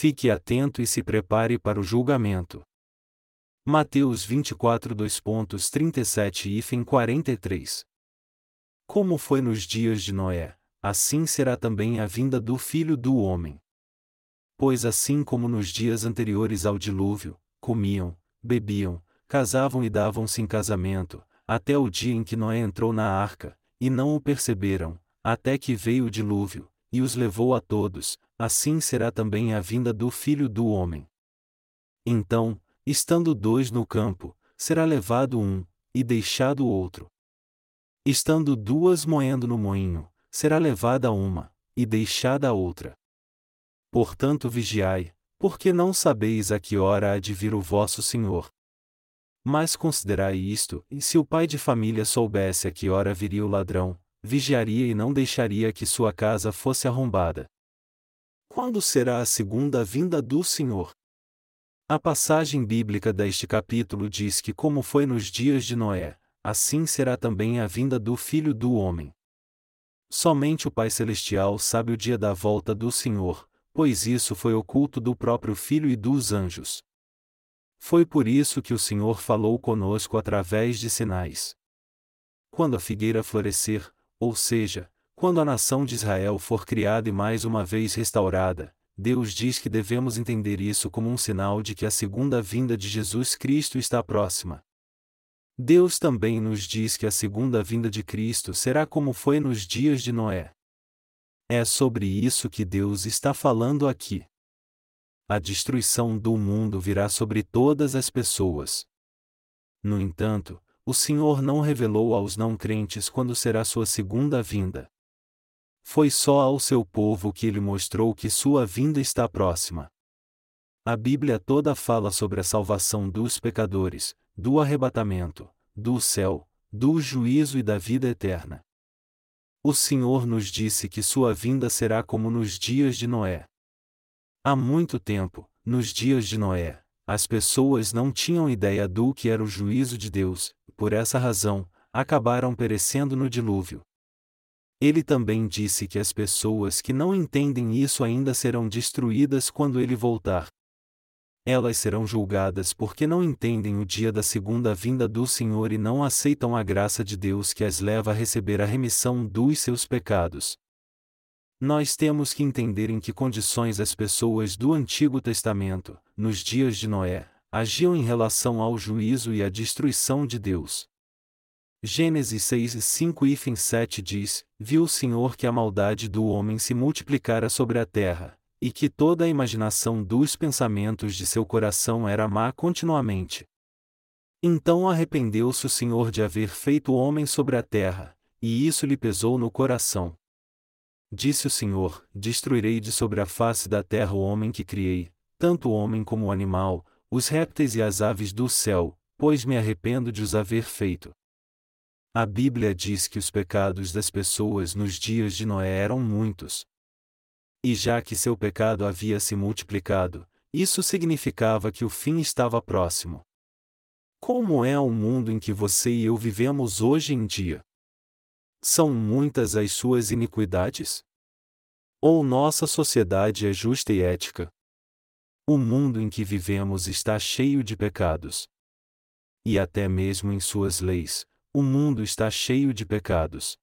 Fique atento e se prepare para o julgamento. Mateus 24 2.37 e 43 Como foi nos dias de Noé, assim será também a vinda do Filho do Homem. Pois assim como nos dias anteriores ao dilúvio, comiam, bebiam, casavam e davam-se em casamento, até o dia em que Noé entrou na arca, e não o perceberam, até que veio o dilúvio, e os levou a todos, assim será também a vinda do Filho do Homem. Então, estando dois no campo, será levado um, e deixado o outro. Estando duas moendo no moinho, será levada uma, e deixada a outra. Portanto vigiai, porque não sabeis a que hora há de vir o vosso Senhor. Mas considerai isto, e se o pai de família soubesse a que hora viria o ladrão, vigiaria e não deixaria que sua casa fosse arrombada. Quando será a segunda vinda do Senhor? A passagem bíblica deste capítulo diz que, como foi nos dias de Noé, assim será também a vinda do Filho do Homem. Somente o Pai Celestial sabe o dia da volta do Senhor, pois isso foi oculto do próprio Filho e dos anjos. Foi por isso que o Senhor falou conosco através de sinais. Quando a figueira florescer, ou seja, quando a nação de Israel for criada e mais uma vez restaurada, Deus diz que devemos entender isso como um sinal de que a segunda vinda de Jesus Cristo está próxima. Deus também nos diz que a segunda vinda de Cristo será como foi nos dias de Noé. É sobre isso que Deus está falando aqui. A destruição do mundo virá sobre todas as pessoas. No entanto, o Senhor não revelou aos não crentes quando será sua segunda vinda. Foi só ao seu povo que ele mostrou que sua vinda está próxima. A Bíblia toda fala sobre a salvação dos pecadores, do arrebatamento, do céu, do juízo e da vida eterna. O Senhor nos disse que sua vinda será como nos dias de Noé. Há muito tempo, nos dias de Noé, as pessoas não tinham ideia do que era o juízo de Deus, por essa razão, acabaram perecendo no dilúvio. Ele também disse que as pessoas que não entendem isso ainda serão destruídas quando ele voltar elas serão julgadas porque não entendem o dia da segunda vinda do Senhor e não aceitam a graça de Deus que as leva a receber a remissão dos seus pecados. Nós temos que entender em que condições as pessoas do Antigo Testamento, nos dias de Noé, agiam em relação ao juízo e à destruição de Deus. Gênesis 6, 5 e 7 diz: Viu o Senhor que a maldade do homem se multiplicara sobre a terra, e que toda a imaginação dos pensamentos de seu coração era má continuamente. Então arrependeu-se o Senhor de haver feito o homem sobre a terra, e isso lhe pesou no coração. Disse o Senhor: Destruirei de sobre a face da terra o homem que criei, tanto o homem como o animal, os répteis e as aves do céu, pois me arrependo de os haver feito. A Bíblia diz que os pecados das pessoas nos dias de Noé eram muitos, e já que seu pecado havia se multiplicado, isso significava que o fim estava próximo. Como é o mundo em que você e eu vivemos hoje em dia? São muitas as suas iniquidades? Ou nossa sociedade é justa e ética? O mundo em que vivemos está cheio de pecados. E até mesmo em suas leis, o mundo está cheio de pecados.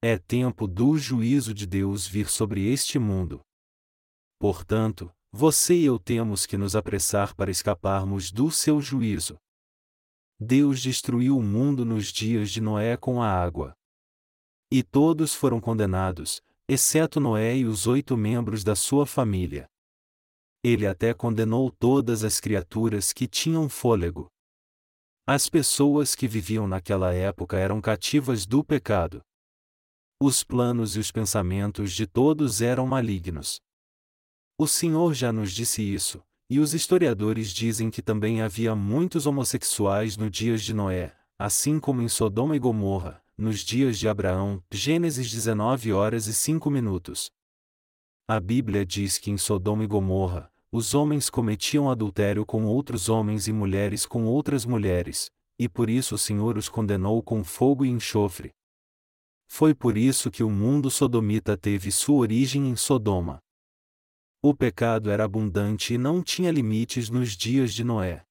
É tempo do juízo de Deus vir sobre este mundo. Portanto, você e eu temos que nos apressar para escaparmos do seu juízo. Deus destruiu o mundo nos dias de Noé com a água. E todos foram condenados, exceto Noé e os oito membros da sua família. Ele até condenou todas as criaturas que tinham fôlego. As pessoas que viviam naquela época eram cativas do pecado. Os planos e os pensamentos de todos eram malignos. O Senhor já nos disse isso, e os historiadores dizem que também havia muitos homossexuais no dias de Noé, assim como em Sodoma e Gomorra, nos dias de Abraão, Gênesis 19 horas e 5 minutos. A Bíblia diz que em Sodoma e Gomorra, os homens cometiam adultério com outros homens e mulheres com outras mulheres, e por isso o Senhor os condenou com fogo e enxofre, foi por isso que o mundo sodomita teve sua origem em Sodoma. O pecado era abundante e não tinha limites nos dias de Noé.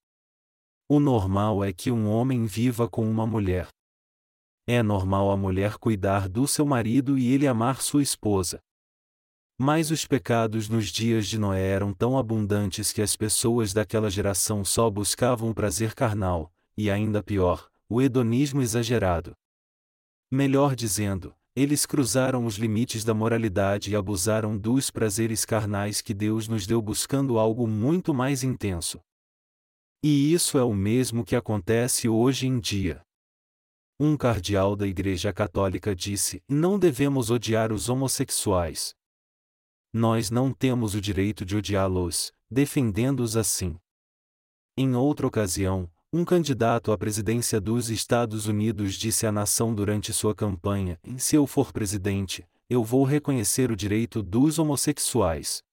O normal é que um homem viva com uma mulher. É normal a mulher cuidar do seu marido e ele amar sua esposa. Mas os pecados nos dias de Noé eram tão abundantes que as pessoas daquela geração só buscavam o prazer carnal, e ainda pior, o hedonismo exagerado. Melhor dizendo, eles cruzaram os limites da moralidade e abusaram dos prazeres carnais que Deus nos deu buscando algo muito mais intenso. E isso é o mesmo que acontece hoje em dia. Um cardeal da Igreja Católica disse: não devemos odiar os homossexuais. Nós não temos o direito de odiá-los, defendendo-os assim. Em outra ocasião, um candidato à presidência dos Estados Unidos disse à nação durante sua campanha: Se eu for presidente, eu vou reconhecer o direito dos homossexuais.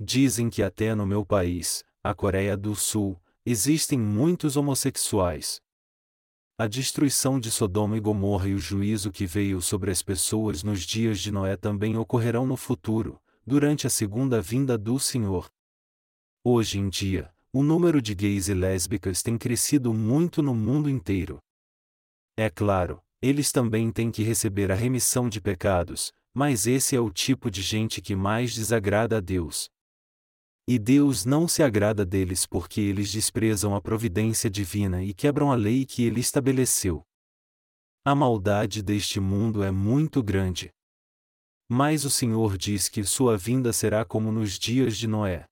Dizem que até no meu país, a Coreia do Sul, existem muitos homossexuais. A destruição de Sodoma e Gomorra e o juízo que veio sobre as pessoas nos dias de Noé também ocorrerão no futuro, durante a segunda vinda do Senhor. Hoje em dia, o número de gays e lésbicas tem crescido muito no mundo inteiro. É claro, eles também têm que receber a remissão de pecados, mas esse é o tipo de gente que mais desagrada a Deus. E Deus não se agrada deles porque eles desprezam a providência divina e quebram a lei que ele estabeleceu. A maldade deste mundo é muito grande. Mas o Senhor diz que sua vinda será como nos dias de Noé.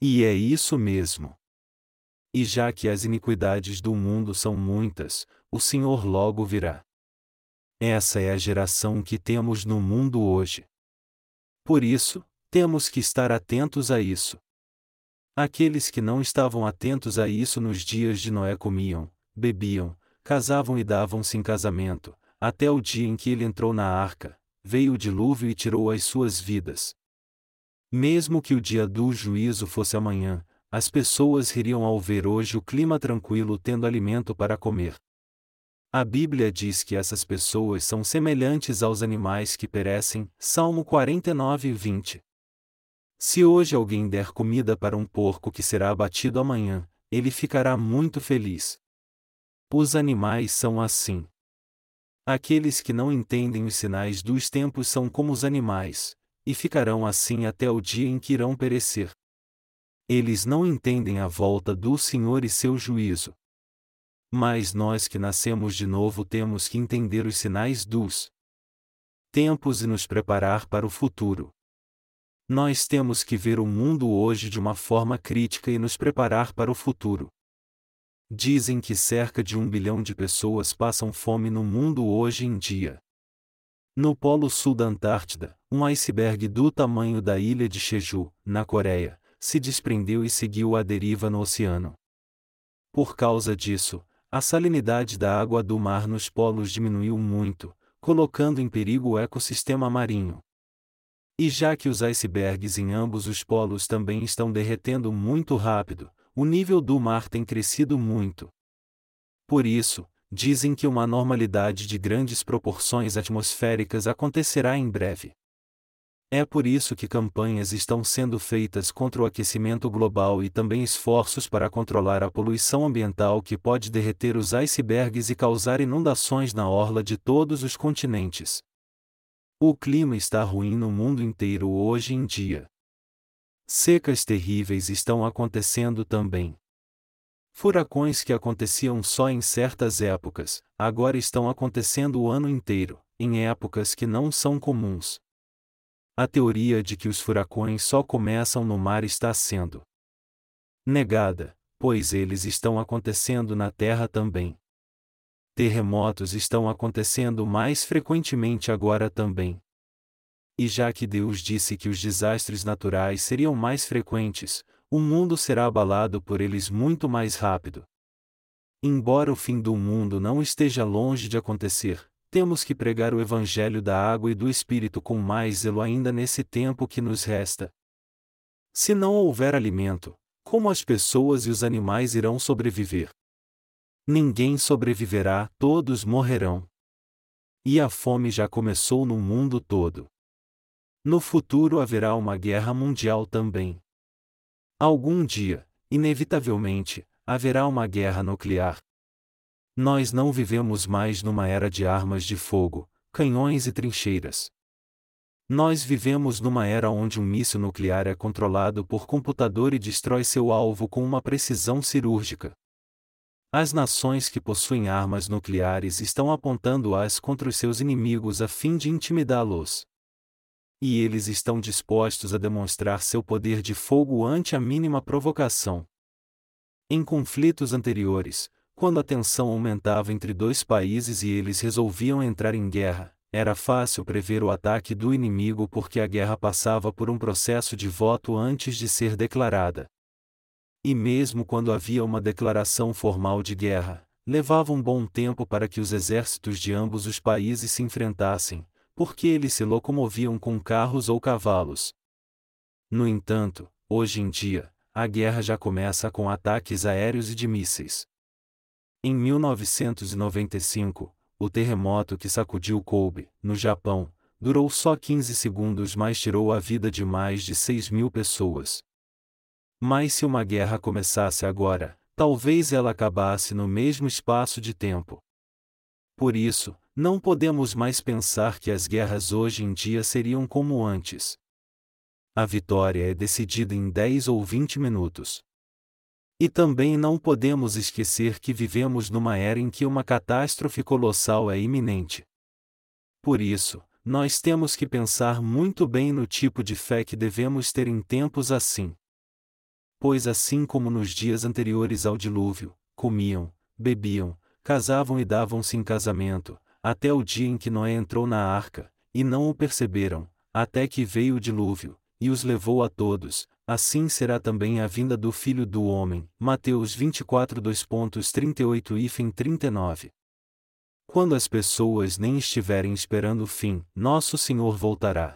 E é isso mesmo. E já que as iniquidades do mundo são muitas, o Senhor logo virá. Essa é a geração que temos no mundo hoje. Por isso, temos que estar atentos a isso. Aqueles que não estavam atentos a isso nos dias de Noé comiam, bebiam, casavam e davam-se em casamento, até o dia em que ele entrou na arca, veio o dilúvio e tirou as suas vidas. Mesmo que o dia do juízo fosse amanhã, as pessoas ririam ao ver hoje o clima tranquilo tendo alimento para comer. A Bíblia diz que essas pessoas são semelhantes aos animais que perecem, Salmo 49, 20. Se hoje alguém der comida para um porco que será abatido amanhã, ele ficará muito feliz. Os animais são assim. Aqueles que não entendem os sinais dos tempos são como os animais, e ficarão assim até o dia em que irão perecer. Eles não entendem a volta do Senhor e seu juízo. Mas nós que nascemos de novo temos que entender os sinais dos tempos e nos preparar para o futuro. Nós temos que ver o mundo hoje de uma forma crítica e nos preparar para o futuro. Dizem que cerca de um bilhão de pessoas passam fome no mundo hoje em dia. No polo sul da Antártida, um iceberg do tamanho da ilha de Jeju, na Coreia, se desprendeu e seguiu à deriva no oceano. Por causa disso, a salinidade da água do mar nos polos diminuiu muito, colocando em perigo o ecossistema marinho. E já que os icebergs em ambos os polos também estão derretendo muito rápido, o nível do mar tem crescido muito. Por isso, dizem que uma normalidade de grandes proporções atmosféricas acontecerá em breve. É por isso que campanhas estão sendo feitas contra o aquecimento global e também esforços para controlar a poluição ambiental que pode derreter os icebergs e causar inundações na orla de todos os continentes. O clima está ruim no mundo inteiro hoje em dia. Secas terríveis estão acontecendo também. Furacões que aconteciam só em certas épocas, agora estão acontecendo o ano inteiro, em épocas que não são comuns. A teoria de que os furacões só começam no mar está sendo negada, pois eles estão acontecendo na Terra também. Terremotos estão acontecendo mais frequentemente agora também. E já que Deus disse que os desastres naturais seriam mais frequentes, o mundo será abalado por eles muito mais rápido. Embora o fim do mundo não esteja longe de acontecer, temos que pregar o Evangelho da água e do Espírito com mais zelo ainda nesse tempo que nos resta. Se não houver alimento, como as pessoas e os animais irão sobreviver? Ninguém sobreviverá, todos morrerão. E a fome já começou no mundo todo. No futuro haverá uma guerra mundial também. Algum dia, inevitavelmente, haverá uma guerra nuclear. Nós não vivemos mais numa era de armas de fogo, canhões e trincheiras. Nós vivemos numa era onde um míssil nuclear é controlado por computador e destrói seu alvo com uma precisão cirúrgica. As nações que possuem armas nucleares estão apontando-as contra os seus inimigos a fim de intimidá-los. E eles estão dispostos a demonstrar seu poder de fogo ante a mínima provocação. Em conflitos anteriores, quando a tensão aumentava entre dois países e eles resolviam entrar em guerra, era fácil prever o ataque do inimigo porque a guerra passava por um processo de voto antes de ser declarada. E mesmo quando havia uma declaração formal de guerra, levava um bom tempo para que os exércitos de ambos os países se enfrentassem, porque eles se locomoviam com carros ou cavalos. No entanto, hoje em dia, a guerra já começa com ataques aéreos e de mísseis. Em 1995, o terremoto que sacudiu Kobe, no Japão, durou só 15 segundos, mas tirou a vida de mais de 6 mil pessoas. Mas se uma guerra começasse agora, talvez ela acabasse no mesmo espaço de tempo. Por isso, não podemos mais pensar que as guerras hoje em dia seriam como antes. A vitória é decidida em 10 ou 20 minutos. E também não podemos esquecer que vivemos numa era em que uma catástrofe colossal é iminente. Por isso, nós temos que pensar muito bem no tipo de fé que devemos ter em tempos assim pois assim como nos dias anteriores ao dilúvio, comiam, bebiam, casavam e davam-se em casamento, até o dia em que Noé entrou na arca, e não o perceberam, até que veio o dilúvio, e os levou a todos, assim será também a vinda do Filho do Homem. Mateus 24 2.38 e 39. Quando as pessoas nem estiverem esperando o fim, nosso Senhor voltará.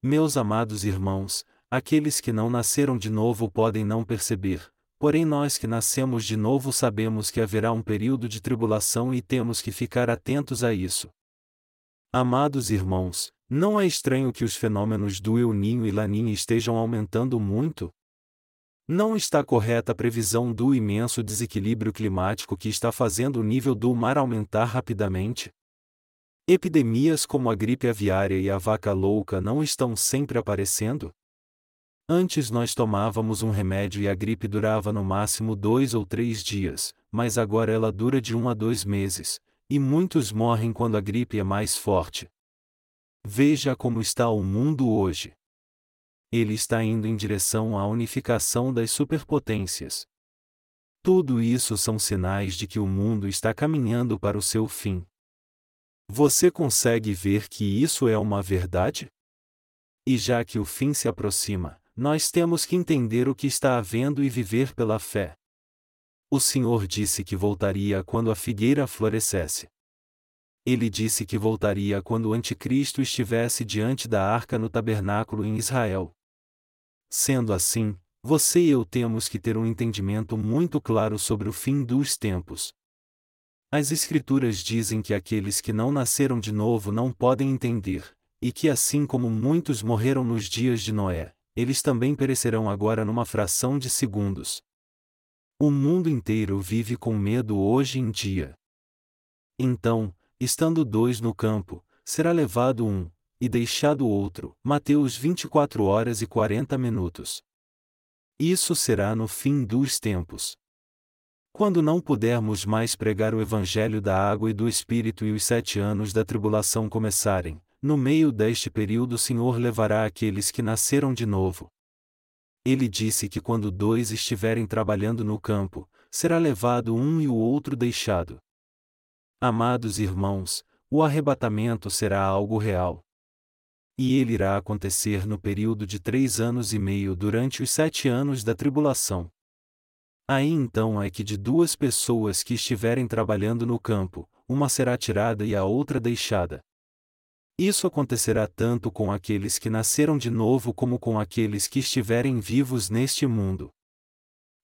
Meus amados irmãos, Aqueles que não nasceram de novo podem não perceber, porém nós que nascemos de novo sabemos que haverá um período de tribulação e temos que ficar atentos a isso. Amados irmãos, não é estranho que os fenômenos do El Ninho e Laninha estejam aumentando muito? Não está correta a previsão do imenso desequilíbrio climático que está fazendo o nível do mar aumentar rapidamente? Epidemias como a gripe aviária e a vaca louca não estão sempre aparecendo? Antes nós tomávamos um remédio e a gripe durava no máximo dois ou três dias, mas agora ela dura de um a dois meses, e muitos morrem quando a gripe é mais forte. Veja como está o mundo hoje. Ele está indo em direção à unificação das superpotências. Tudo isso são sinais de que o mundo está caminhando para o seu fim. Você consegue ver que isso é uma verdade? E já que o fim se aproxima, nós temos que entender o que está havendo e viver pela fé. O Senhor disse que voltaria quando a figueira florescesse. Ele disse que voltaria quando o Anticristo estivesse diante da arca no tabernáculo em Israel. Sendo assim, você e eu temos que ter um entendimento muito claro sobre o fim dos tempos. As Escrituras dizem que aqueles que não nasceram de novo não podem entender, e que assim como muitos morreram nos dias de Noé, eles também perecerão agora numa fração de segundos. O mundo inteiro vive com medo hoje em dia. Então, estando dois no campo, será levado um, e deixado outro. Mateus 24 horas e 40 minutos. Isso será no fim dos tempos. Quando não pudermos mais pregar o Evangelho da água e do Espírito e os sete anos da tribulação começarem, no meio deste período o Senhor levará aqueles que nasceram de novo. Ele disse que quando dois estiverem trabalhando no campo, será levado um e o outro deixado. Amados irmãos, o arrebatamento será algo real. E ele irá acontecer no período de três anos e meio durante os sete anos da tribulação. Aí então é que de duas pessoas que estiverem trabalhando no campo, uma será tirada e a outra deixada. Isso acontecerá tanto com aqueles que nasceram de novo como com aqueles que estiverem vivos neste mundo.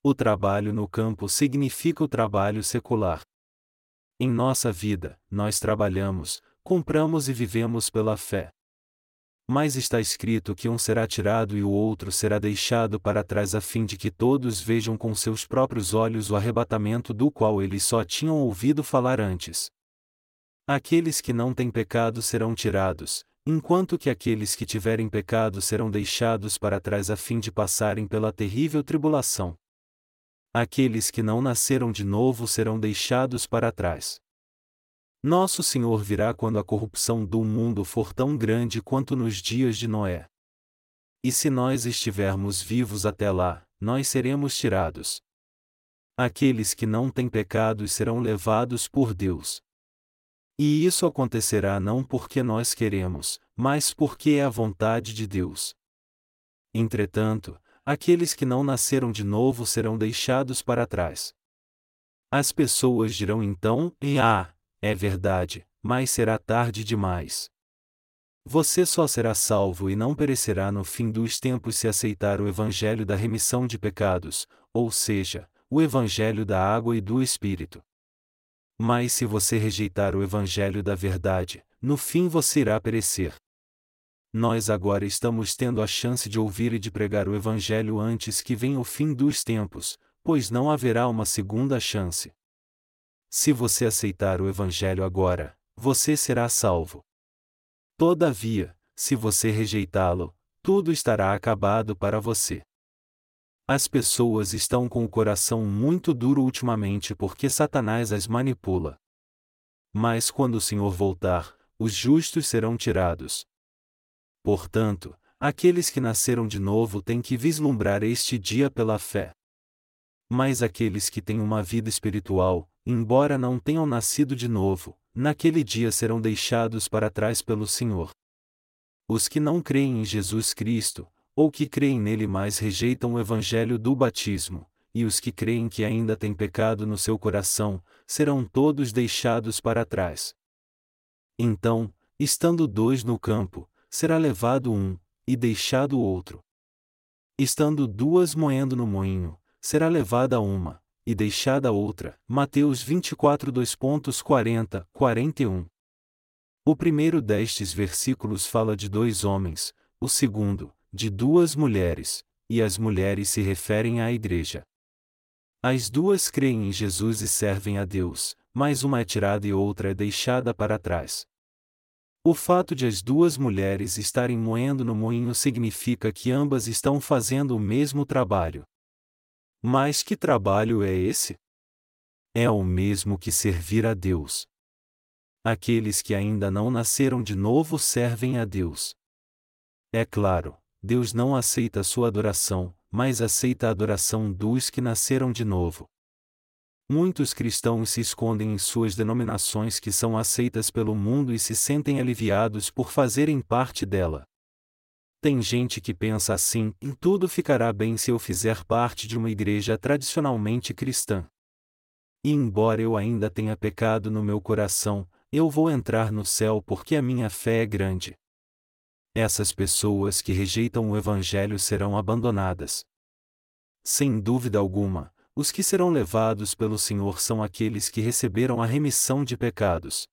O trabalho no campo significa o trabalho secular. Em nossa vida, nós trabalhamos, compramos e vivemos pela fé. Mas está escrito que um será tirado e o outro será deixado para trás a fim de que todos vejam com seus próprios olhos o arrebatamento do qual eles só tinham ouvido falar antes. Aqueles que não têm pecado serão tirados, enquanto que aqueles que tiverem pecado serão deixados para trás a fim de passarem pela terrível tribulação. Aqueles que não nasceram de novo serão deixados para trás. Nosso Senhor virá quando a corrupção do mundo for tão grande quanto nos dias de Noé. E se nós estivermos vivos até lá, nós seremos tirados. Aqueles que não têm pecados serão levados por Deus. E isso acontecerá não porque nós queremos, mas porque é a vontade de Deus. Entretanto, aqueles que não nasceram de novo serão deixados para trás. As pessoas dirão então: e ah, é verdade, mas será tarde demais. Você só será salvo e não perecerá no fim dos tempos se aceitar o Evangelho da remissão de pecados, ou seja, o Evangelho da água e do Espírito. Mas se você rejeitar o Evangelho da verdade, no fim você irá perecer. Nós agora estamos tendo a chance de ouvir e de pregar o Evangelho antes que venha o fim dos tempos, pois não haverá uma segunda chance. Se você aceitar o Evangelho agora, você será salvo. Todavia, se você rejeitá-lo, tudo estará acabado para você. As pessoas estão com o coração muito duro ultimamente porque Satanás as manipula. Mas quando o Senhor voltar, os justos serão tirados. Portanto, aqueles que nasceram de novo têm que vislumbrar este dia pela fé. Mas aqueles que têm uma vida espiritual, embora não tenham nascido de novo, naquele dia serão deixados para trás pelo Senhor. Os que não creem em Jesus Cristo, ou que creem nele mas rejeitam o evangelho do batismo, e os que creem que ainda têm pecado no seu coração, serão todos deixados para trás. Então, estando dois no campo, será levado um, e deixado o outro. Estando duas moendo no moinho, será levada uma, e deixada outra. Mateus 24 2.40, 41. O primeiro destes versículos fala de dois homens, o segundo, de duas mulheres, e as mulheres se referem à igreja. As duas creem em Jesus e servem a Deus, mas uma é tirada e outra é deixada para trás. O fato de as duas mulheres estarem moendo no moinho significa que ambas estão fazendo o mesmo trabalho. Mas que trabalho é esse? É o mesmo que servir a Deus. Aqueles que ainda não nasceram de novo servem a Deus. É claro, Deus não aceita sua adoração, mas aceita a adoração dos que nasceram de novo. Muitos cristãos se escondem em suas denominações que são aceitas pelo mundo e se sentem aliviados por fazerem parte dela. Tem gente que pensa assim: em tudo ficará bem se eu fizer parte de uma igreja tradicionalmente cristã. E embora eu ainda tenha pecado no meu coração, eu vou entrar no céu porque a minha fé é grande. Essas pessoas que rejeitam o Evangelho serão abandonadas. Sem dúvida alguma, os que serão levados pelo Senhor são aqueles que receberam a remissão de pecados.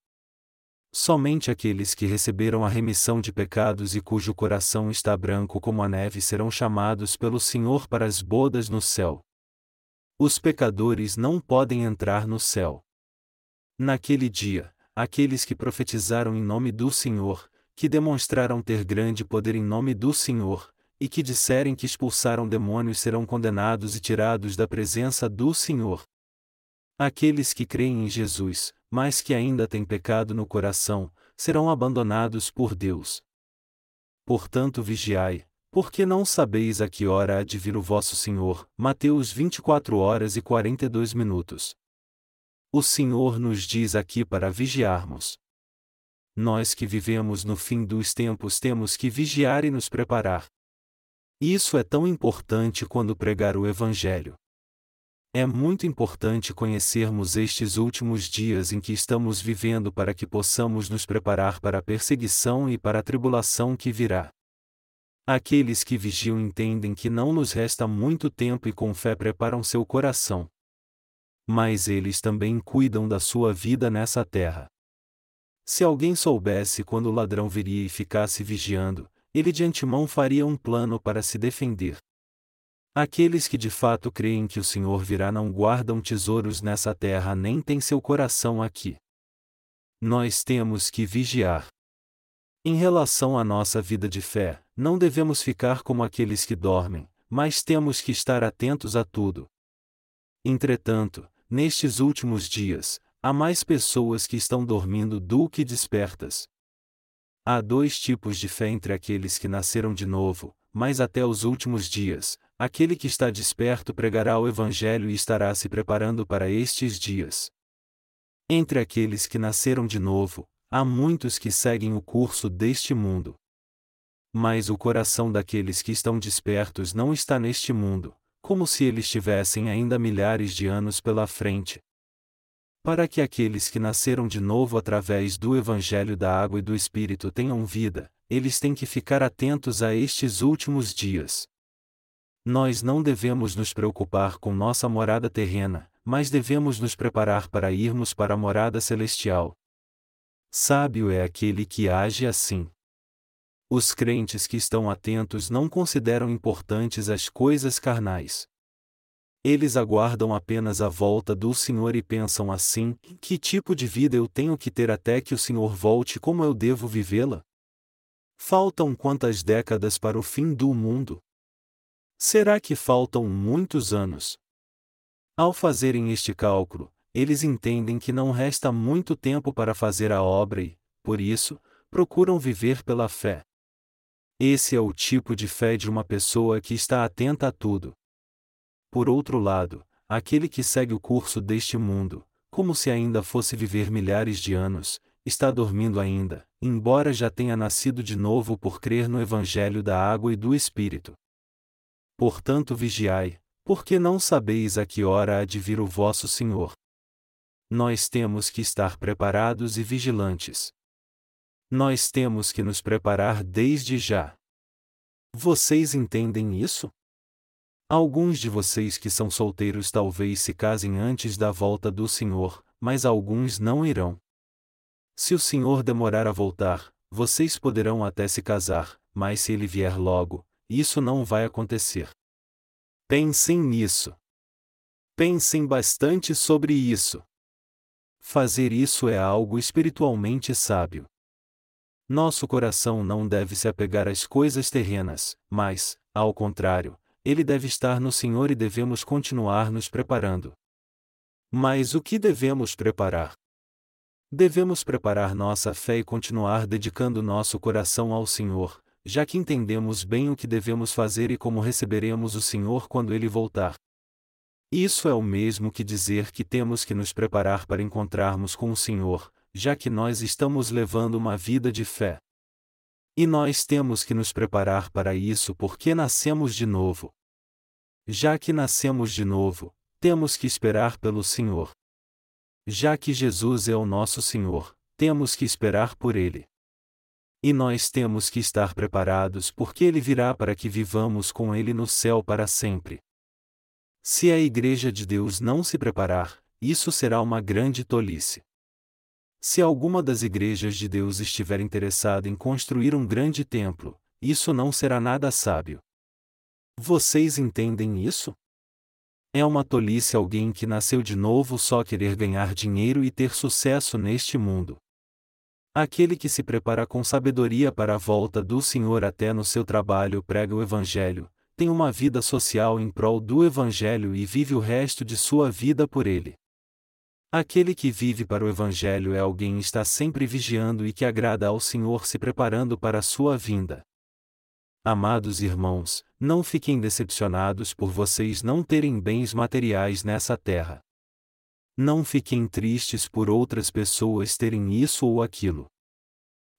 Somente aqueles que receberam a remissão de pecados e cujo coração está branco como a neve serão chamados pelo Senhor para as bodas no céu. Os pecadores não podem entrar no céu. Naquele dia, aqueles que profetizaram em nome do Senhor, que demonstraram ter grande poder em nome do Senhor, e que disserem que expulsaram demônios serão condenados e tirados da presença do Senhor. Aqueles que creem em Jesus, mas que ainda têm pecado no coração, serão abandonados por Deus. Portanto, vigiai, porque não sabeis a que hora há de vir o vosso Senhor. Mateus 24 horas e 42 minutos. O Senhor nos diz aqui para vigiarmos. Nós que vivemos no fim dos tempos temos que vigiar e nos preparar. Isso é tão importante quando pregar o Evangelho. É muito importante conhecermos estes últimos dias em que estamos vivendo para que possamos nos preparar para a perseguição e para a tribulação que virá. Aqueles que vigiam entendem que não nos resta muito tempo e com fé preparam seu coração. Mas eles também cuidam da sua vida nessa terra. Se alguém soubesse quando o ladrão viria e ficasse vigiando, ele de antemão faria um plano para se defender. Aqueles que de fato creem que o Senhor virá não guardam tesouros nessa terra nem têm seu coração aqui. Nós temos que vigiar. Em relação à nossa vida de fé, não devemos ficar como aqueles que dormem, mas temos que estar atentos a tudo. Entretanto, nestes últimos dias, há mais pessoas que estão dormindo do que despertas. Há dois tipos de fé entre aqueles que nasceram de novo, mas até os últimos dias, aquele que está desperto pregará o Evangelho e estará se preparando para estes dias. Entre aqueles que nasceram de novo, há muitos que seguem o curso deste mundo. Mas o coração daqueles que estão despertos não está neste mundo, como se eles tivessem ainda milhares de anos pela frente. Para que aqueles que nasceram de novo através do Evangelho da Água e do Espírito tenham vida, eles têm que ficar atentos a estes últimos dias. Nós não devemos nos preocupar com nossa morada terrena, mas devemos nos preparar para irmos para a morada celestial. Sábio é aquele que age assim. Os crentes que estão atentos não consideram importantes as coisas carnais. Eles aguardam apenas a volta do Senhor e pensam assim: que tipo de vida eu tenho que ter até que o Senhor volte como eu devo vivê-la? Faltam quantas décadas para o fim do mundo? Será que faltam muitos anos? Ao fazerem este cálculo, eles entendem que não resta muito tempo para fazer a obra e, por isso, procuram viver pela fé. Esse é o tipo de fé de uma pessoa que está atenta a tudo. Por outro lado, aquele que segue o curso deste mundo, como se ainda fosse viver milhares de anos, está dormindo ainda, embora já tenha nascido de novo por crer no Evangelho da água e do Espírito. Portanto, vigiai, porque não sabeis a que hora há de vir o vosso Senhor. Nós temos que estar preparados e vigilantes. Nós temos que nos preparar desde já. Vocês entendem isso? Alguns de vocês que são solteiros talvez se casem antes da volta do Senhor, mas alguns não irão. Se o Senhor demorar a voltar, vocês poderão até se casar, mas se ele vier logo, isso não vai acontecer. Pensem nisso. Pensem bastante sobre isso. Fazer isso é algo espiritualmente sábio. Nosso coração não deve se apegar às coisas terrenas, mas, ao contrário, ele deve estar no Senhor e devemos continuar nos preparando. Mas o que devemos preparar? Devemos preparar nossa fé e continuar dedicando nosso coração ao Senhor, já que entendemos bem o que devemos fazer e como receberemos o Senhor quando ele voltar. Isso é o mesmo que dizer que temos que nos preparar para encontrarmos com o Senhor, já que nós estamos levando uma vida de fé. E nós temos que nos preparar para isso porque nascemos de novo. Já que nascemos de novo, temos que esperar pelo Senhor. Já que Jesus é o nosso Senhor, temos que esperar por Ele. E nós temos que estar preparados porque Ele virá para que vivamos com Ele no céu para sempre. Se a Igreja de Deus não se preparar, isso será uma grande tolice. Se alguma das igrejas de Deus estiver interessada em construir um grande templo, isso não será nada sábio. Vocês entendem isso? É uma tolice alguém que nasceu de novo só querer ganhar dinheiro e ter sucesso neste mundo. Aquele que se prepara com sabedoria para a volta do Senhor até no seu trabalho prega o Evangelho, tem uma vida social em prol do Evangelho e vive o resto de sua vida por ele. Aquele que vive para o Evangelho é alguém que está sempre vigiando e que agrada ao Senhor se preparando para a sua vinda. Amados irmãos, não fiquem decepcionados por vocês não terem bens materiais nessa terra. Não fiquem tristes por outras pessoas terem isso ou aquilo.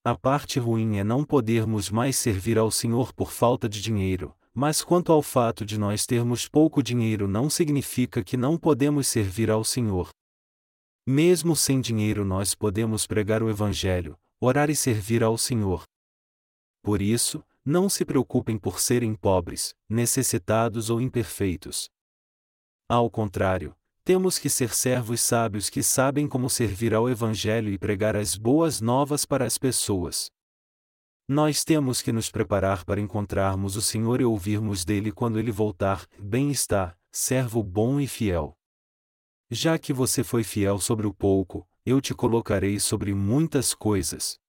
A parte ruim é não podermos mais servir ao Senhor por falta de dinheiro, mas quanto ao fato de nós termos pouco dinheiro não significa que não podemos servir ao Senhor. Mesmo sem dinheiro nós podemos pregar o Evangelho, orar e servir ao Senhor. Por isso, não se preocupem por serem pobres, necessitados ou imperfeitos. Ao contrário, temos que ser servos sábios que sabem como servir ao Evangelho e pregar as boas novas para as pessoas. Nós temos que nos preparar para encontrarmos o Senhor e ouvirmos dele quando ele voltar. Bem está, servo bom e fiel. Já que você foi fiel sobre o pouco, eu te colocarei sobre muitas coisas.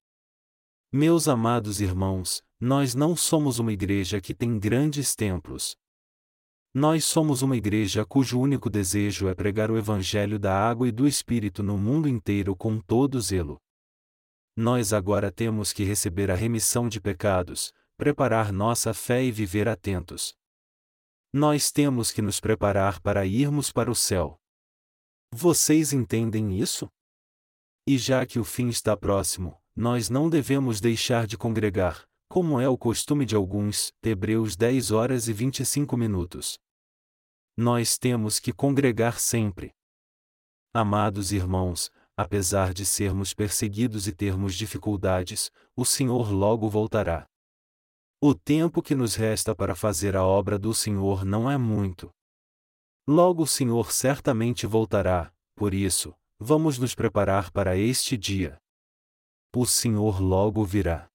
Meus amados irmãos, nós não somos uma igreja que tem grandes templos. Nós somos uma igreja cujo único desejo é pregar o Evangelho da água e do Espírito no mundo inteiro com todo zelo nós agora temos que receber a remissão de pecados, preparar nossa fé e viver atentos. Nós temos que nos preparar para irmos para o céu. Vocês entendem isso? E já que o fim está próximo, nós não devemos deixar de congregar, como é o costume de alguns, Hebreus 10 horas e 25 minutos. Nós temos que congregar sempre. Amados irmãos, apesar de sermos perseguidos e termos dificuldades, o Senhor logo voltará. O tempo que nos resta para fazer a obra do Senhor não é muito. Logo o Senhor certamente voltará, por isso, vamos nos preparar para este dia. O Senhor logo virá.